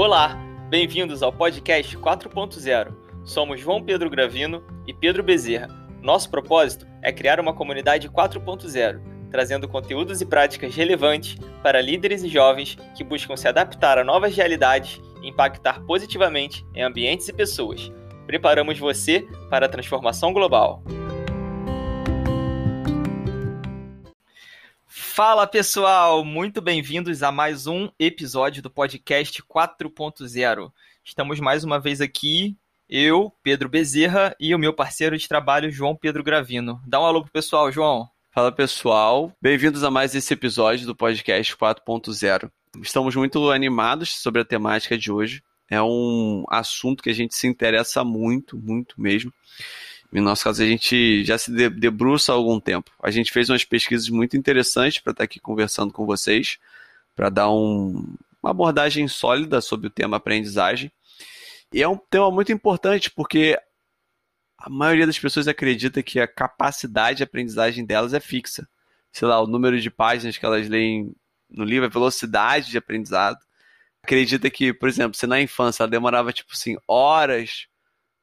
Olá, bem-vindos ao podcast 4.0. Somos João Pedro Gravino e Pedro Bezerra. Nosso propósito é criar uma comunidade 4.0, trazendo conteúdos e práticas relevantes para líderes e jovens que buscam se adaptar a novas realidades e impactar positivamente em ambientes e pessoas. Preparamos você para a transformação global. Fala pessoal, muito bem-vindos a mais um episódio do podcast 4.0. Estamos mais uma vez aqui, eu, Pedro Bezerra e o meu parceiro de trabalho, João Pedro Gravino. Dá um alô pro pessoal, João. Fala pessoal, bem-vindos a mais esse episódio do podcast 4.0. Estamos muito animados sobre a temática de hoje. É um assunto que a gente se interessa muito, muito mesmo. No nosso caso, a gente já se debruça há algum tempo. A gente fez umas pesquisas muito interessantes para estar aqui conversando com vocês, para dar um, uma abordagem sólida sobre o tema aprendizagem. E é um tema muito importante porque a maioria das pessoas acredita que a capacidade de aprendizagem delas é fixa. Sei lá, o número de páginas que elas leem no livro, a velocidade de aprendizado. Acredita que, por exemplo, se na infância ela demorava, tipo assim, horas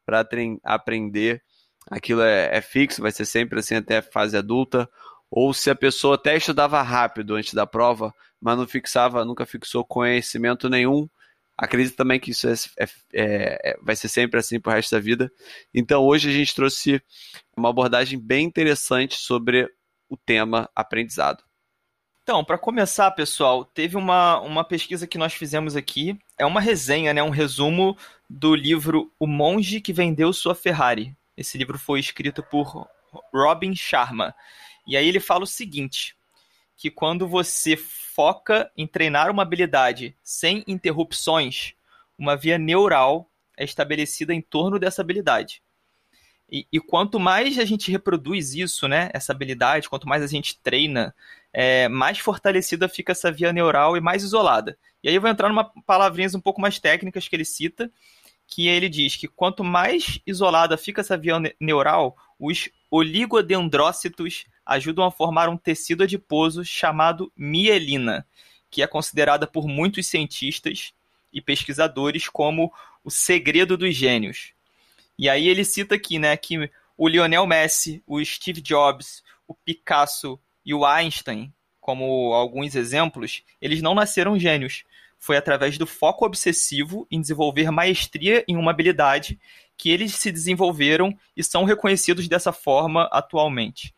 para aprender aquilo é, é fixo, vai ser sempre assim até a fase adulta, ou se a pessoa até estudava rápido antes da prova, mas não fixava, nunca fixou conhecimento nenhum, acredito também que isso é, é, é, é vai ser sempre assim pro resto da vida. Então hoje a gente trouxe uma abordagem bem interessante sobre o tema aprendizado. Então, para começar, pessoal, teve uma, uma pesquisa que nós fizemos aqui. É uma resenha, né, um resumo do livro O Monge que Vendeu Sua Ferrari, esse livro foi escrito por Robin Sharma. E aí ele fala o seguinte: que quando você foca em treinar uma habilidade sem interrupções, uma via neural é estabelecida em torno dessa habilidade. E, e, quanto mais a gente reproduz isso, né, essa habilidade, quanto mais a gente treina, é, mais fortalecida fica essa via neural e mais isolada. E aí eu vou entrar numa palavrinhas um pouco mais técnicas que ele cita, que ele diz que quanto mais isolada fica essa via neural, os oligodendrócitos ajudam a formar um tecido adiposo chamado mielina, que é considerada por muitos cientistas e pesquisadores como o segredo dos gênios. E aí ele cita aqui, né, que o Lionel Messi, o Steve Jobs, o Picasso e o Einstein, como alguns exemplos, eles não nasceram gênios, foi através do foco obsessivo em desenvolver maestria em uma habilidade que eles se desenvolveram e são reconhecidos dessa forma atualmente.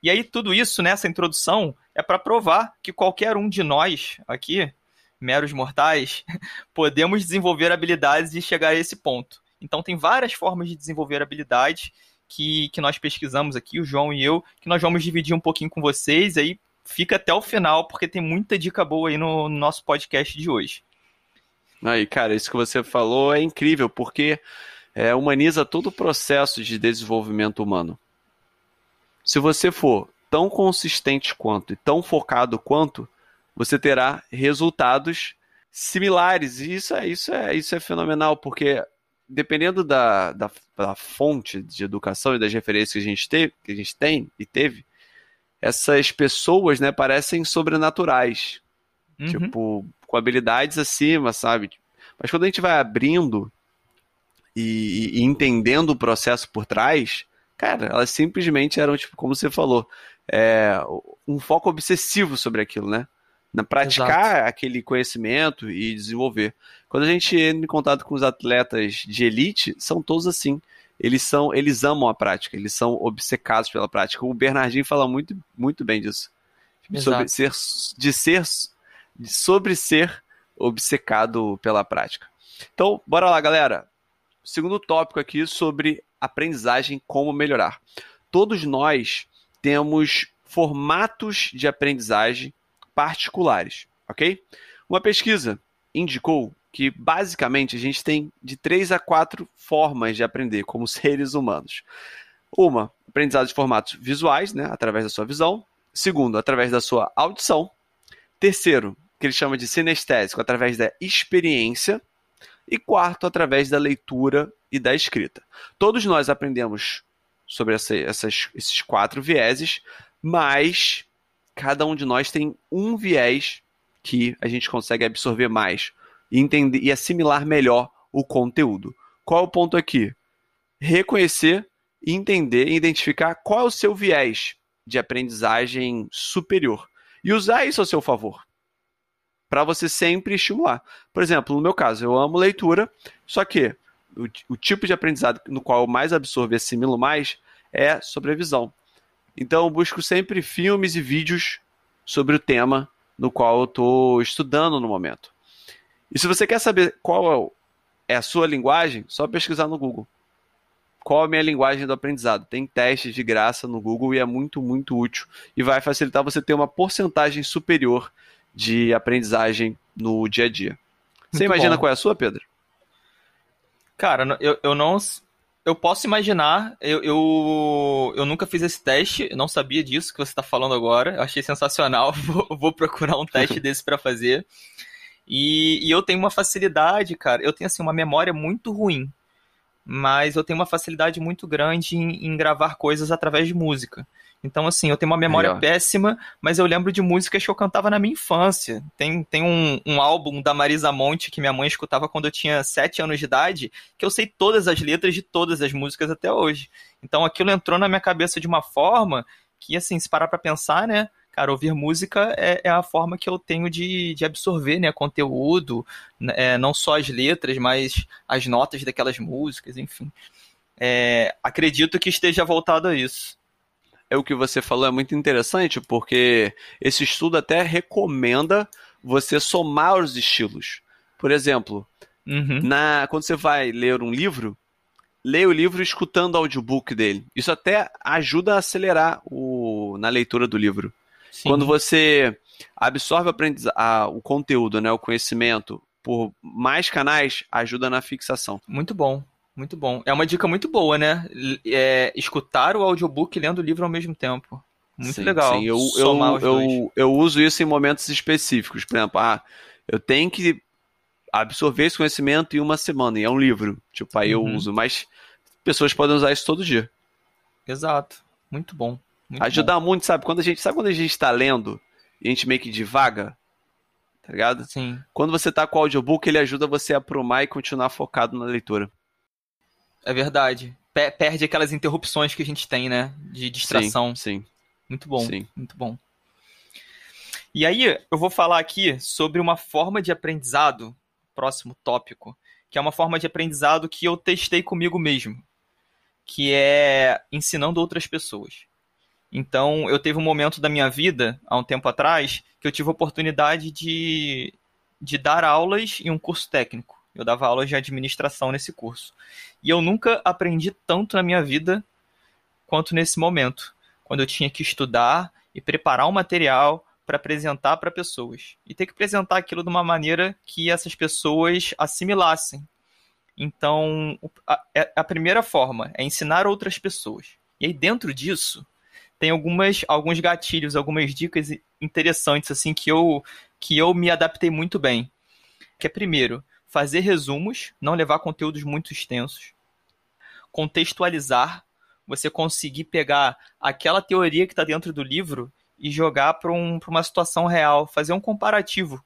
E aí, tudo isso nessa introdução é para provar que qualquer um de nós aqui, meros mortais, podemos desenvolver habilidades e chegar a esse ponto. Então, tem várias formas de desenvolver habilidades que, que nós pesquisamos aqui, o João e eu, que nós vamos dividir um pouquinho com vocês. Aí fica até o final, porque tem muita dica boa aí no, no nosso podcast de hoje. Aí, cara, isso que você falou é incrível, porque é, humaniza todo o processo de desenvolvimento humano. Se você for tão consistente quanto e tão focado quanto, você terá resultados similares. E isso é, isso é, isso é fenomenal, porque dependendo da, da, da fonte de educação e das referências que a gente, teve, que a gente tem e teve, essas pessoas, né, parecem sobrenaturais. Uhum. Tipo, com habilidades acima, sabe? Mas quando a gente vai abrindo e, e, entendendo o processo por trás, cara, elas simplesmente eram, tipo, como você falou, é, um foco obsessivo sobre aquilo, né? Na praticar Exato. aquele conhecimento e desenvolver. Quando a gente entra em contato com os atletas de elite, são todos assim eles são, eles amam a prática, eles são obcecados pela prática. O Bernardinho fala muito, muito bem disso. Sobre ser, de ser, sobre ser obcecado pela prática. Então, bora lá, galera. Segundo tópico aqui sobre aprendizagem, como melhorar. Todos nós temos formatos de aprendizagem particulares, ok? Uma pesquisa indicou que basicamente a gente tem de três a quatro formas de aprender como seres humanos. Uma, aprendizado de formatos visuais, né, através da sua visão. Segundo, através da sua audição. Terceiro, que ele chama de sinestésico, através da experiência. E quarto, através da leitura e da escrita. Todos nós aprendemos sobre essa, essas, esses quatro vieses, mas cada um de nós tem um viés que a gente consegue absorver mais e entender e assimilar melhor o conteúdo. Qual é o ponto aqui? Reconhecer, entender e identificar qual é o seu viés de aprendizagem superior e usar isso a seu favor para você sempre estimular. Por exemplo, no meu caso, eu amo leitura, só que o, o tipo de aprendizado no qual eu mais absorvo e assimilo mais é sobre a visão. Então eu busco sempre filmes e vídeos sobre o tema no qual eu estou estudando no momento. E se você quer saber qual é a sua linguagem, só pesquisar no Google. Qual é a minha linguagem do aprendizado? Tem testes de graça no Google e é muito, muito útil. E vai facilitar você ter uma porcentagem superior de aprendizagem no dia a dia. Você muito imagina bom. qual é a sua, Pedro? Cara, eu, eu não. Eu posso imaginar, eu, eu, eu nunca fiz esse teste, não sabia disso que você está falando agora, eu achei sensacional, vou, vou procurar um teste desse para fazer. E, e eu tenho uma facilidade, cara, eu tenho assim uma memória muito ruim, mas eu tenho uma facilidade muito grande em, em gravar coisas através de música. Então, assim, eu tenho uma memória péssima, mas eu lembro de músicas que eu cantava na minha infância. Tem, tem um, um álbum da Marisa Monte que minha mãe escutava quando eu tinha 7 anos de idade, que eu sei todas as letras de todas as músicas até hoje. Então aquilo entrou na minha cabeça de uma forma que, assim, se parar pra pensar, né? Cara, ouvir música é, é a forma que eu tenho de, de absorver né, conteúdo, né, é, não só as letras, mas as notas daquelas músicas, enfim. É, acredito que esteja voltado a isso é o que você falou é muito interessante, porque esse estudo até recomenda você somar os estilos. Por exemplo, uhum. na, quando você vai ler um livro, leia o livro escutando o audiobook dele. Isso até ajuda a acelerar o, na leitura do livro. Sim. Quando você absorve a, o conteúdo, né, o conhecimento, por mais canais, ajuda na fixação. Muito bom. Muito bom. É uma dica muito boa, né? É, escutar o audiobook lendo o livro ao mesmo tempo. Muito sim, legal. Sim, eu, eu, eu, eu, uso isso em momentos específicos. Por exemplo, ah, eu tenho que absorver esse conhecimento em uma semana, e é um livro. Tipo, aí uhum. eu uso, mas pessoas podem usar isso todo dia. Exato. Muito bom. Muito Ajudar bom. muito, sabe? Quando a gente, sabe quando a gente está lendo e a gente meio que divaga? Tá ligado? Sim. Quando você tá com o audiobook, ele ajuda você a aprumar e continuar focado na leitura. É verdade. Perde aquelas interrupções que a gente tem, né? De distração. Sim. sim. Muito bom. Sim. Muito bom. E aí, eu vou falar aqui sobre uma forma de aprendizado, próximo tópico, que é uma forma de aprendizado que eu testei comigo mesmo, que é ensinando outras pessoas. Então, eu teve um momento da minha vida, há um tempo atrás, que eu tive a oportunidade de, de dar aulas em um curso técnico. Eu dava aulas de administração nesse curso. E eu nunca aprendi tanto na minha vida quanto nesse momento, quando eu tinha que estudar e preparar um material para apresentar para pessoas. E ter que apresentar aquilo de uma maneira que essas pessoas assimilassem. Então, a, é, a primeira forma é ensinar outras pessoas. E aí, dentro disso, tem algumas, alguns gatilhos, algumas dicas interessantes assim que eu, que eu me adaptei muito bem. Que é, primeiro, fazer resumos, não levar conteúdos muito extensos, contextualizar, você conseguir pegar aquela teoria que está dentro do livro e jogar para um, uma situação real, fazer um comparativo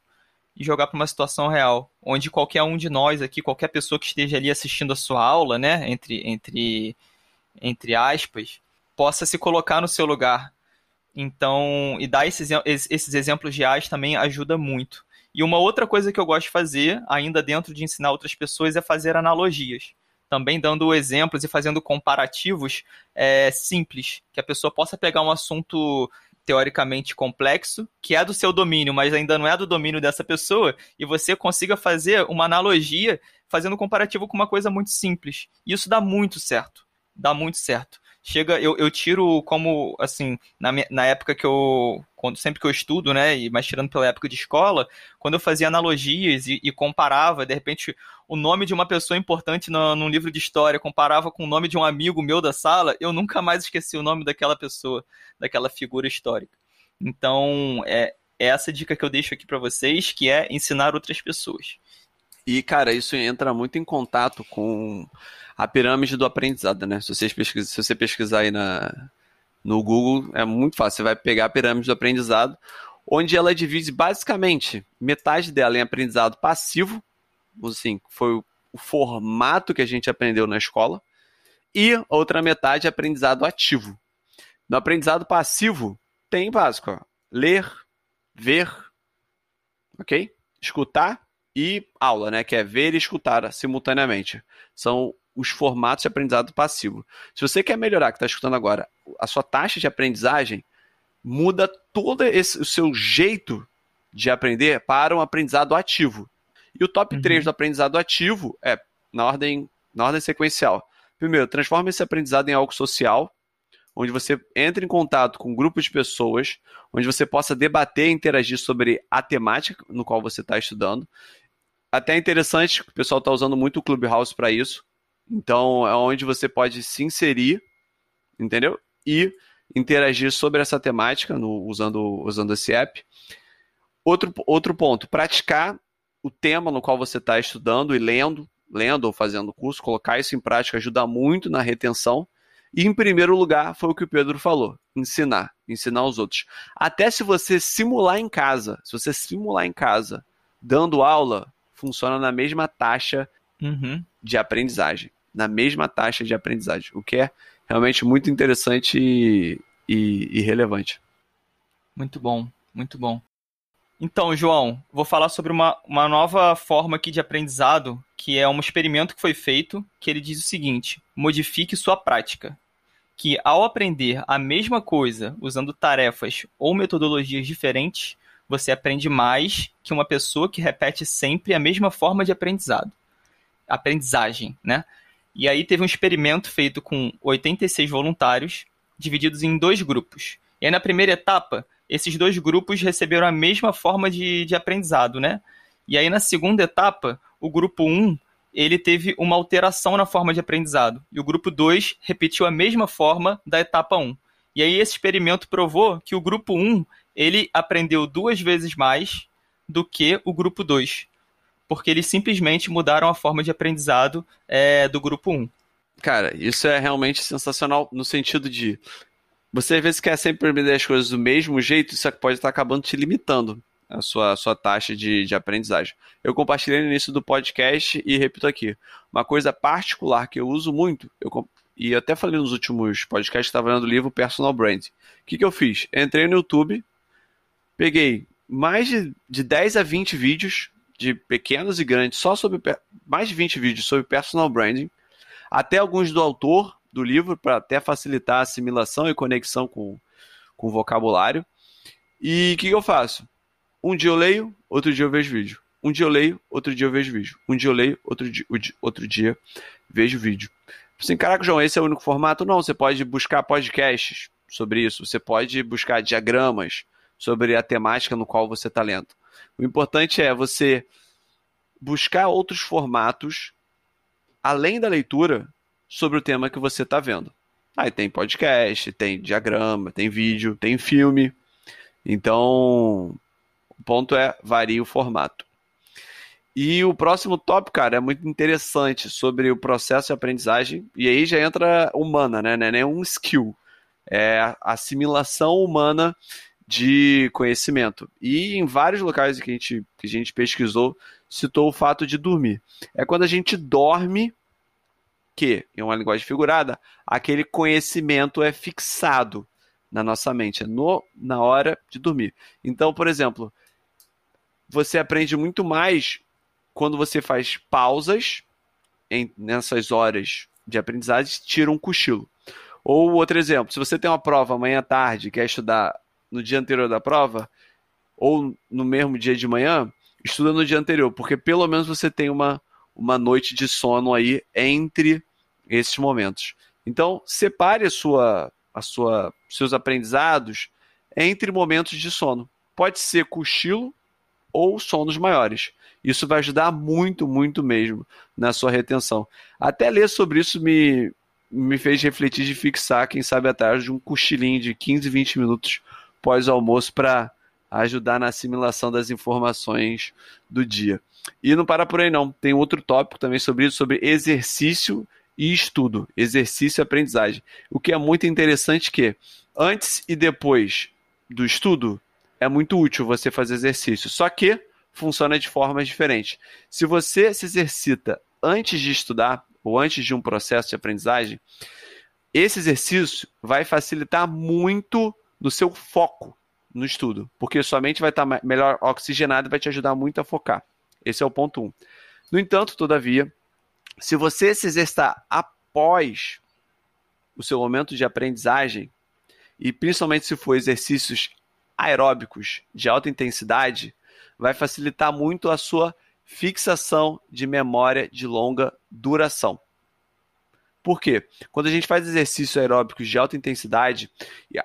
e jogar para uma situação real, onde qualquer um de nós aqui, qualquer pessoa que esteja ali assistindo a sua aula, né, entre, entre, entre aspas, possa se colocar no seu lugar. Então, e dar esses, esses exemplos reais também ajuda muito. E uma outra coisa que eu gosto de fazer, ainda dentro de ensinar outras pessoas, é fazer analogias. Também dando exemplos e fazendo comparativos é, simples, que a pessoa possa pegar um assunto teoricamente complexo, que é do seu domínio, mas ainda não é do domínio dessa pessoa, e você consiga fazer uma analogia fazendo comparativo com uma coisa muito simples. E isso dá muito certo. Dá muito certo chega, eu, eu tiro como, assim, na, na época que eu, quando, sempre que eu estudo, né, e mais tirando pela época de escola, quando eu fazia analogias e, e comparava, de repente, o nome de uma pessoa importante no, num livro de história, comparava com o nome de um amigo meu da sala, eu nunca mais esqueci o nome daquela pessoa, daquela figura histórica. Então, é, é essa dica que eu deixo aqui para vocês, que é ensinar outras pessoas. E, cara, isso entra muito em contato com a pirâmide do aprendizado, né? Se, pesquisar, se você pesquisar aí na, no Google, é muito fácil. Você vai pegar a pirâmide do aprendizado, onde ela divide basicamente metade dela em aprendizado passivo, assim, foi o formato que a gente aprendeu na escola, e outra metade é aprendizado ativo. No aprendizado passivo, tem básico: ó, ler, ver, ok? Escutar e aula, né? Que é ver e escutar simultaneamente. São os formatos de aprendizado passivo. Se você quer melhorar, que está escutando agora, a sua taxa de aprendizagem muda todo esse, o seu jeito de aprender para um aprendizado ativo. E o top uhum. 3 do aprendizado ativo é na ordem, na ordem sequencial. Primeiro, transforma esse aprendizado em algo social, onde você entra em contato com um grupo de pessoas, onde você possa debater e interagir sobre a temática no qual você está estudando. Até é interessante, o pessoal está usando muito o Clubhouse para isso. Então, é onde você pode se inserir, entendeu? E interagir sobre essa temática no, usando, usando esse app. Outro, outro ponto, praticar o tema no qual você está estudando e lendo, lendo ou fazendo curso, colocar isso em prática ajuda muito na retenção. E em primeiro lugar, foi o que o Pedro falou: ensinar, ensinar os outros. Até se você simular em casa, se você simular em casa, dando aula, funciona na mesma taxa uhum. de aprendizagem. Na mesma taxa de aprendizagem. O que é realmente muito interessante e, e, e relevante. Muito bom, muito bom. Então, João, vou falar sobre uma, uma nova forma aqui de aprendizado, que é um experimento que foi feito, que ele diz o seguinte: modifique sua prática. Que ao aprender a mesma coisa usando tarefas ou metodologias diferentes, você aprende mais que uma pessoa que repete sempre a mesma forma de aprendizado. Aprendizagem, né? E aí teve um experimento feito com 86 voluntários, divididos em dois grupos. E aí na primeira etapa, esses dois grupos receberam a mesma forma de, de aprendizado, né? E aí na segunda etapa, o grupo 1, ele teve uma alteração na forma de aprendizado. E o grupo 2 repetiu a mesma forma da etapa 1. E aí esse experimento provou que o grupo 1, ele aprendeu duas vezes mais do que o grupo 2 porque eles simplesmente mudaram a forma de aprendizado é, do grupo 1. Cara, isso é realmente sensacional no sentido de você às vezes quer sempre aprender as coisas do mesmo jeito, isso pode estar acabando te limitando a sua, a sua taxa de, de aprendizagem. Eu compartilhei no início do podcast e repito aqui, uma coisa particular que eu uso muito, eu, e até falei nos últimos podcasts, estava lendo o livro Personal Brand. O que, que eu fiz? Entrei no YouTube, peguei mais de, de 10 a 20 vídeos de pequenos e grandes, só sobre mais de 20 vídeos sobre personal branding, até alguns do autor do livro, para até facilitar a assimilação e conexão com, com o vocabulário. E o que, que eu faço? Um dia eu leio, outro dia eu vejo vídeo. Um dia eu leio, outro dia eu vejo vídeo. Um dia eu leio, outro dia, outro dia vejo vídeo. Assim, caraca, João, esse é o único formato? Não, você pode buscar podcasts sobre isso, você pode buscar diagramas sobre a temática no qual você está lendo. O importante é você buscar outros formatos além da leitura sobre o tema que você está vendo. Aí tem podcast, tem diagrama, tem vídeo, tem filme. Então, o ponto é varia o formato. E o próximo tópico, cara, é muito interessante sobre o processo de aprendizagem. E aí já entra humana, né? Não é nem um skill. É a assimilação humana de conhecimento. E em vários locais que a gente, que a gente pesquisou, citou o fato de dormir. É quando a gente dorme que, em uma linguagem figurada, aquele conhecimento é fixado na nossa mente, é no, na hora de dormir. Então, por exemplo, você aprende muito mais quando você faz pausas em, nessas horas de aprendizagem, tira um cochilo. Ou outro exemplo, se você tem uma prova amanhã à tarde, quer estudar no dia anterior da prova, ou no mesmo dia de manhã, estuda no dia anterior, porque pelo menos você tem uma, uma noite de sono aí entre esses momentos. Então, separe a sua, a sua, seus aprendizados entre momentos de sono. Pode ser cochilo ou sonos maiores. Isso vai ajudar muito, muito mesmo na sua retenção. Até ler sobre isso me, me fez refletir de fixar, quem sabe, atrás de um cochilinho de 15, 20 minutos pós-almoço para ajudar na assimilação das informações do dia. E não para por aí não, tem outro tópico também sobre isso, sobre exercício e estudo, exercício e aprendizagem. O que é muito interessante que antes e depois do estudo é muito útil você fazer exercício. Só que funciona de formas diferentes. Se você se exercita antes de estudar ou antes de um processo de aprendizagem, esse exercício vai facilitar muito no seu foco no estudo, porque sua mente vai estar melhor oxigenada e vai te ajudar muito a focar. Esse é o ponto 1. Um. No entanto, todavia, se você se exercitar após o seu momento de aprendizagem, e principalmente se for exercícios aeróbicos de alta intensidade, vai facilitar muito a sua fixação de memória de longa duração. Por quê? Quando a gente faz exercícios aeróbicos de alta intensidade,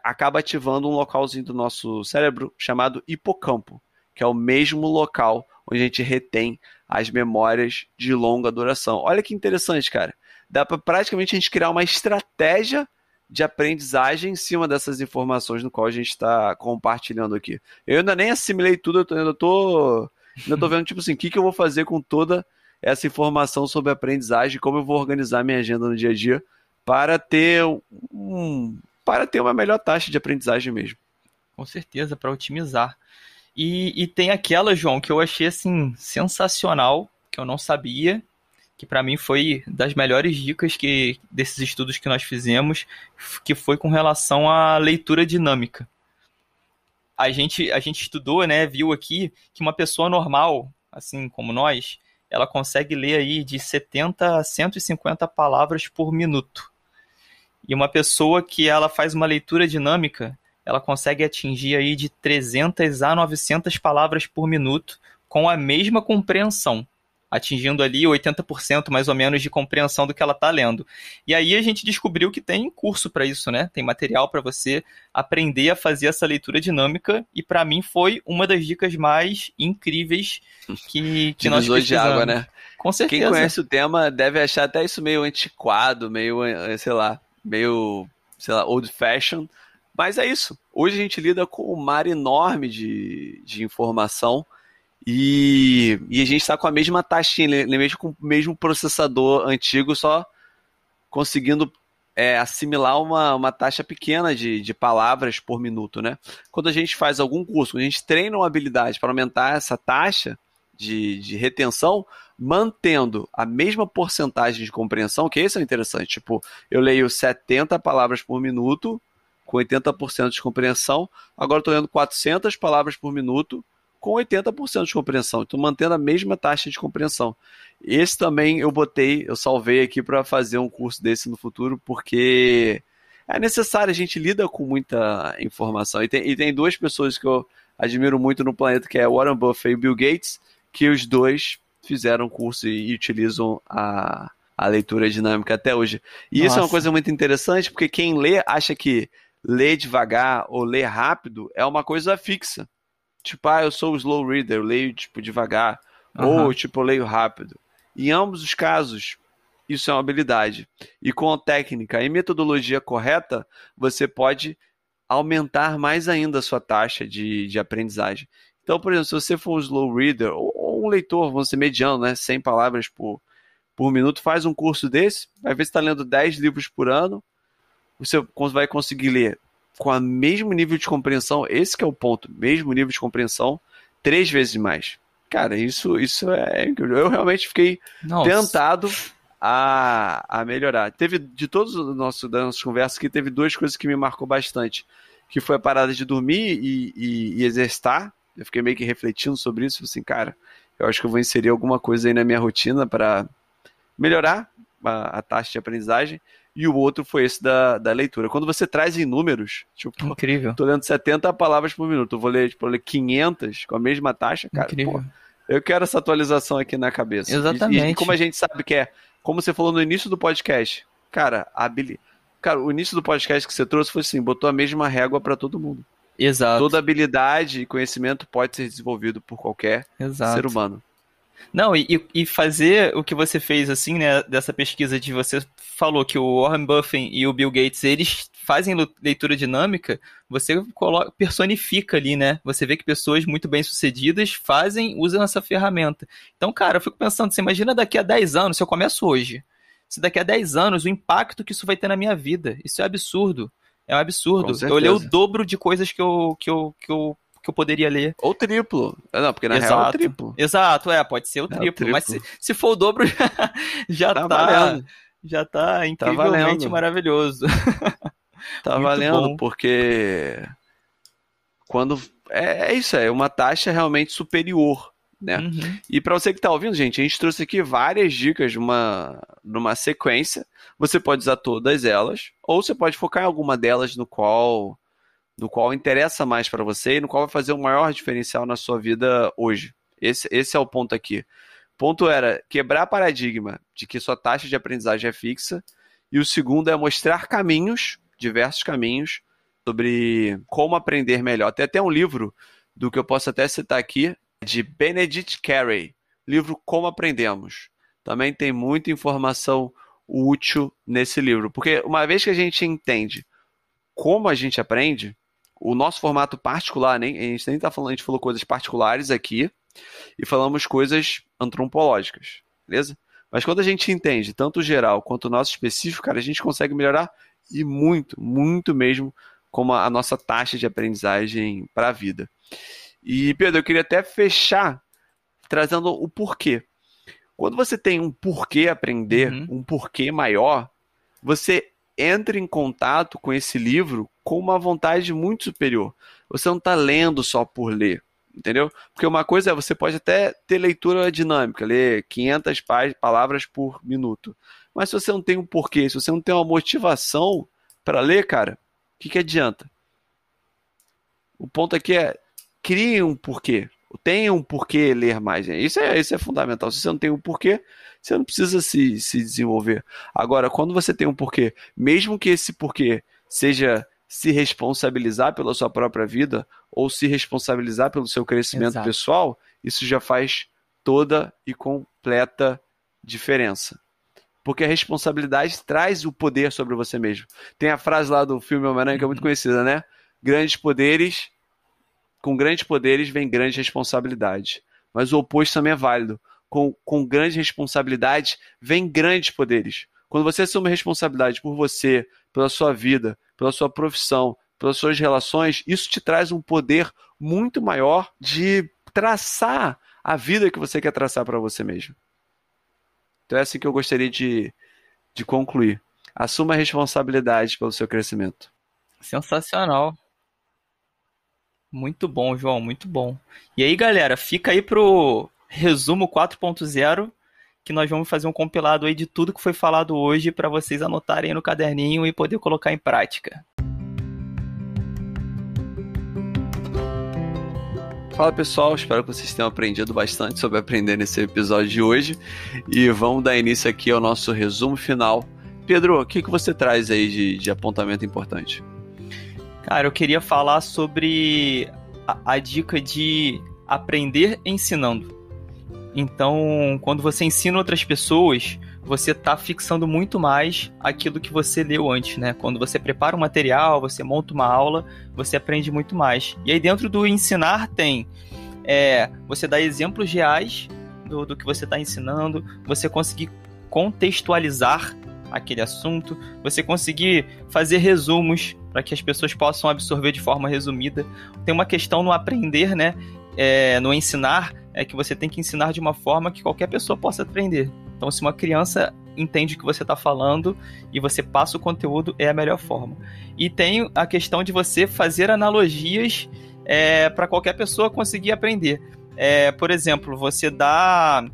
acaba ativando um localzinho do nosso cérebro chamado hipocampo, que é o mesmo local onde a gente retém as memórias de longa duração. Olha que interessante, cara. Dá para praticamente a gente criar uma estratégia de aprendizagem em cima dessas informações no qual a gente está compartilhando aqui. Eu ainda nem assimilei tudo, eu ainda tô, ainda tô vendo, tipo assim, o que, que eu vou fazer com toda essa informação sobre aprendizagem, como eu vou organizar minha agenda no dia a dia para ter um, para ter uma melhor taxa de aprendizagem mesmo. Com certeza, para otimizar. E, e tem aquela, João, que eu achei assim sensacional, que eu não sabia, que para mim foi das melhores dicas que desses estudos que nós fizemos, que foi com relação à leitura dinâmica. A gente, a gente estudou, né, viu aqui que uma pessoa normal, assim como nós, ela consegue ler aí de 70 a 150 palavras por minuto. E uma pessoa que ela faz uma leitura dinâmica, ela consegue atingir aí de 300 a 900 palavras por minuto com a mesma compreensão atingindo ali 80% mais ou menos de compreensão do que ela está lendo. E aí a gente descobriu que tem curso para isso, né? Tem material para você aprender a fazer essa leitura dinâmica e para mim foi uma das dicas mais incríveis que, que nós de água, né? Com certeza. Quem conhece o tema deve achar até isso meio antiquado, meio, eh, sei lá, meio, sei lá, old fashion. Mas é isso. Hoje a gente lida com um mar enorme de, de informação e, e a gente está com a mesma taxinha, mesmo com o mesmo processador antigo, só conseguindo é, assimilar uma, uma taxa pequena de, de palavras por minuto, né? Quando a gente faz algum curso, quando a gente treina uma habilidade para aumentar essa taxa de, de retenção, mantendo a mesma porcentagem de compreensão, que isso é interessante. Tipo, eu leio 70 palavras por minuto, com 80% de compreensão, agora estou lendo 400 palavras por minuto, com 80% de compreensão. Então, mantendo a mesma taxa de compreensão. Esse também eu botei, eu salvei aqui para fazer um curso desse no futuro, porque é necessário, a gente lida com muita informação. E tem, e tem duas pessoas que eu admiro muito no planeta, que é Warren Buffett e Bill Gates, que os dois fizeram curso e, e utilizam a, a leitura dinâmica até hoje. E Nossa. isso é uma coisa muito interessante, porque quem lê acha que ler devagar ou ler rápido é uma coisa fixa. Tipo, ah, eu sou o slow reader, eu leio tipo devagar, uhum. ou tipo, eu leio rápido. Em ambos os casos, isso é uma habilidade. E com a técnica e metodologia correta, você pode aumentar mais ainda a sua taxa de, de aprendizagem. Então, por exemplo, se você for um slow reader ou, ou um leitor, vamos ser mediano, né, 100 palavras por, por minuto, faz um curso desse, vai ver se está lendo 10 livros por ano, você vai conseguir ler com o mesmo nível de compreensão, esse que é o ponto, mesmo nível de compreensão, três vezes mais. Cara, isso, isso é incrível. Eu realmente fiquei Nossa. tentado a, a melhorar. Teve, de todos os nossos, das nossas conversas, que teve duas coisas que me marcou bastante, que foi a parada de dormir e, e, e exercitar. Eu fiquei meio que refletindo sobre isso, assim, cara, eu acho que eu vou inserir alguma coisa aí na minha rotina para melhorar a, a taxa de aprendizagem e o outro foi esse da, da leitura. Quando você traz em números, tipo, Incrível. tô lendo 70 palavras por minuto, eu vou ler, tipo, ler 500 com a mesma taxa, cara, Incrível. Pô, eu quero essa atualização aqui na cabeça. Exatamente. E, e, como a gente sabe que é, como você falou no início do podcast, cara, a Cara, o início do podcast que você trouxe foi assim, botou a mesma régua para todo mundo. Exato. Toda habilidade e conhecimento pode ser desenvolvido por qualquer Exato. ser humano. Não, e, e fazer o que você fez, assim, né, dessa pesquisa de você falou que o Warren Buffett e o Bill Gates, eles fazem leitura dinâmica, você coloca, personifica ali, né? Você vê que pessoas muito bem-sucedidas fazem, usam essa ferramenta. Então, cara, eu fico pensando, você imagina daqui a 10 anos, se eu começo hoje, se daqui a 10 anos o impacto que isso vai ter na minha vida. Isso é absurdo. É um absurdo. Eu olhei o dobro de coisas que eu, que eu, que eu que eu poderia ler. Ou triplo. Ah, não, porque na Exato. real é o triplo. Exato, é, pode ser o triplo. É o triplo. Mas se, se, for o dobro, já, tá, tá já tá, tá incrivelmente tá maravilhoso. Tá Muito valendo, bom. porque quando é, é, isso, é uma taxa realmente superior. Né? Uhum. E para você que está ouvindo, gente, a gente trouxe aqui várias dicas de uma, numa sequência. Você pode usar todas elas, ou você pode focar em alguma delas no qual, no qual interessa mais para você e no qual vai fazer o maior diferencial na sua vida hoje. Esse, esse é o ponto aqui. Ponto era quebrar paradigma de que sua taxa de aprendizagem é fixa, e o segundo é mostrar caminhos, diversos caminhos, sobre como aprender melhor. Tem até um livro do que eu posso até citar aqui, de Benedict Carey, livro Como Aprendemos. Também tem muita informação útil nesse livro, porque uma vez que a gente entende como a gente aprende, o nosso formato particular, nem, a gente nem está falando, a gente falou coisas particulares aqui e falamos coisas antropológicas, beleza? Mas quando a gente entende tanto o geral quanto o nosso específico, cara, a gente consegue melhorar e muito, muito mesmo como a nossa taxa de aprendizagem para a vida. E, Pedro, eu queria até fechar trazendo o porquê. Quando você tem um porquê aprender, uhum. um porquê maior, você entra em contato com esse livro com uma vontade muito superior. Você não está lendo só por ler, entendeu? Porque uma coisa é, você pode até ter leitura dinâmica, ler 500 palavras por minuto. Mas se você não tem um porquê, se você não tem uma motivação para ler, cara, o que, que adianta? O ponto aqui é crie um porquê. Tenha um porquê ler mais. Isso é, isso é fundamental. Se você não tem um porquê, você não precisa se, se desenvolver. Agora, quando você tem um porquê, mesmo que esse porquê seja se responsabilizar pela sua própria vida ou se responsabilizar pelo seu crescimento Exato. pessoal, isso já faz toda e completa diferença. Porque a responsabilidade traz o poder sobre você mesmo. Tem a frase lá do filme Homem-Aranha que é muito uhum. conhecida, né? Grandes poderes, com grandes poderes vem grande responsabilidade. Mas o oposto também é válido. Com, com grande responsabilidade vem grandes poderes. Quando você assume responsabilidade por você, pela sua vida, pela sua profissão, pelas suas relações, isso te traz um poder muito maior de traçar a vida que você quer traçar para você mesmo. Então é assim que eu gostaria de, de concluir. Assuma a responsabilidade pelo seu crescimento. Sensacional. Muito bom, João, muito bom. E aí, galera, fica aí pro resumo 4.0 que nós vamos fazer um compilado aí de tudo que foi falado hoje para vocês anotarem no caderninho e poder colocar em prática. Fala pessoal, espero que vocês tenham aprendido bastante sobre aprender nesse episódio de hoje e vamos dar início aqui ao nosso resumo final. Pedro, o que, que você traz aí de, de apontamento importante? Cara, eu queria falar sobre a, a dica de aprender ensinando. Então, quando você ensina outras pessoas, você está fixando muito mais aquilo que você leu antes, né? Quando você prepara um material, você monta uma aula, você aprende muito mais. E aí dentro do ensinar tem é, você dá exemplos reais do, do que você está ensinando, você conseguir contextualizar aquele assunto, você conseguir fazer resumos para que as pessoas possam absorver de forma resumida. Tem uma questão no aprender, né? É, no ensinar, é que você tem que ensinar de uma forma que qualquer pessoa possa aprender. Então, se uma criança entende o que você está falando e você passa o conteúdo, é a melhor forma. E tem a questão de você fazer analogias é, para qualquer pessoa conseguir aprender. É, por exemplo, você dá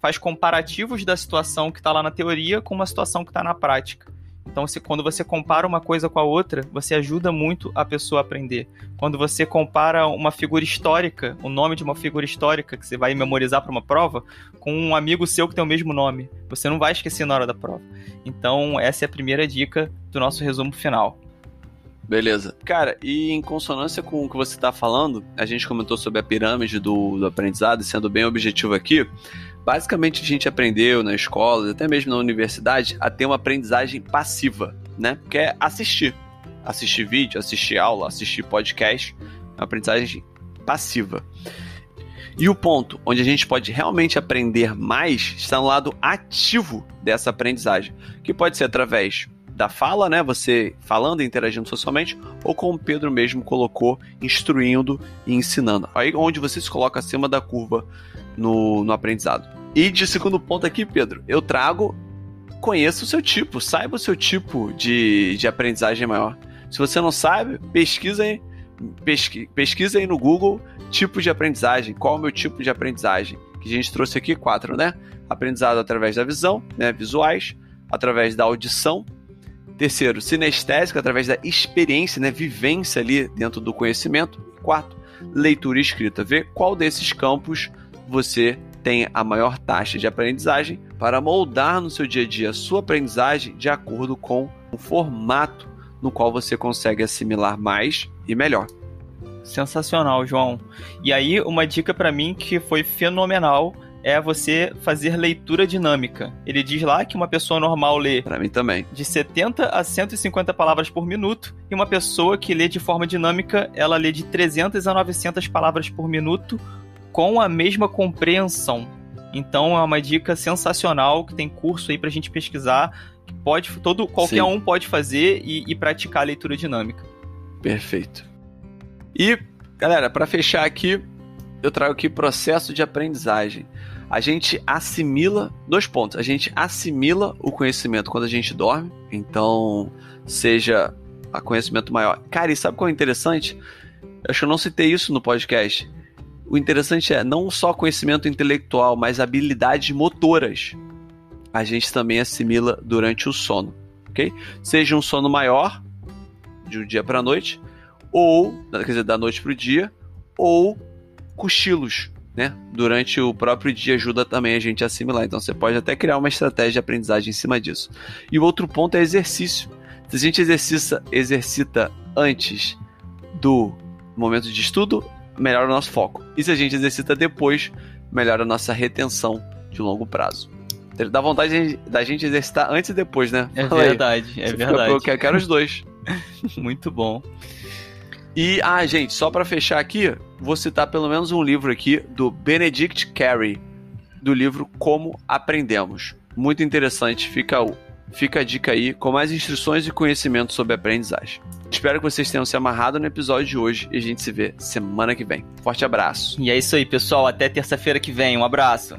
faz comparativos da situação que está lá na teoria com uma situação que está na prática. Então, se, quando você compara uma coisa com a outra, você ajuda muito a pessoa a aprender. Quando você compara uma figura histórica, o nome de uma figura histórica que você vai memorizar para uma prova, com um amigo seu que tem o mesmo nome, você não vai esquecer na hora da prova. Então, essa é a primeira dica do nosso resumo final. Beleza. Cara, e em consonância com o que você está falando, a gente comentou sobre a pirâmide do, do aprendizado, sendo bem objetivo aqui. Basicamente, a gente aprendeu na escola, até mesmo na universidade, a ter uma aprendizagem passiva, né? Que é assistir. Assistir vídeo, assistir aula, assistir podcast. É uma aprendizagem passiva. E o ponto onde a gente pode realmente aprender mais está no lado ativo dessa aprendizagem, que pode ser através da fala, né? Você falando e interagindo socialmente, ou como Pedro mesmo colocou, instruindo e ensinando. Aí onde você se coloca acima da curva no, no aprendizado. E de segundo ponto aqui, Pedro, eu trago conheça o seu tipo, saiba o seu tipo de, de aprendizagem maior. Se você não sabe, pesquisa aí, pesqui, pesquisa aí no Google tipo de aprendizagem, qual é o meu tipo de aprendizagem. Que a gente trouxe aqui quatro, né? Aprendizado através da visão, né? visuais, através da audição. Terceiro, sinestésico, através da experiência, né? vivência ali dentro do conhecimento. Quarto, leitura e escrita. Ver qual desses campos você tem a maior taxa de aprendizagem para moldar no seu dia a dia a sua aprendizagem de acordo com o formato no qual você consegue assimilar mais e melhor. Sensacional, João. E aí, uma dica para mim que foi fenomenal é você fazer leitura dinâmica. Ele diz lá que uma pessoa normal lê para mim também de 70 a 150 palavras por minuto e uma pessoa que lê de forma dinâmica, ela lê de 300 a 900 palavras por minuto com a mesma compreensão. Então é uma dica sensacional que tem curso aí pra gente pesquisar, que pode todo qualquer Sim. um pode fazer e, e praticar a leitura dinâmica. Perfeito. E galera, para fechar aqui, eu trago aqui processo de aprendizagem. A gente assimila dois pontos. A gente assimila o conhecimento quando a gente dorme. Então, seja a conhecimento maior. Cara, e sabe qual é interessante? Eu acho que eu não citei isso no podcast o interessante é não só conhecimento intelectual, mas habilidades motoras. A gente também assimila durante o sono, ok? Seja um sono maior, de um dia para noite, ou, quer dizer, da noite para o dia, ou cochilos, né? Durante o próprio dia ajuda também a gente a assimilar. Então você pode até criar uma estratégia de aprendizagem em cima disso. E o outro ponto é exercício. Se a gente exercita, exercita antes do momento de estudo, melhora o nosso foco. E se a gente exercita depois, melhora a nossa retenção de longo prazo. Dá vontade da gente exercitar antes e depois, né? É Fala verdade, aí. é Você verdade. Eu quero, quero os dois. Muito bom. E, ah, gente, só para fechar aqui, vou citar pelo menos um livro aqui do Benedict Carey, do livro Como Aprendemos. Muito interessante, fica, fica a dica aí, com mais instruções e conhecimento sobre aprendizagem. Espero que vocês tenham se amarrado no episódio de hoje e a gente se vê semana que vem. Forte abraço. E é isso aí, pessoal. Até terça-feira que vem. Um abraço.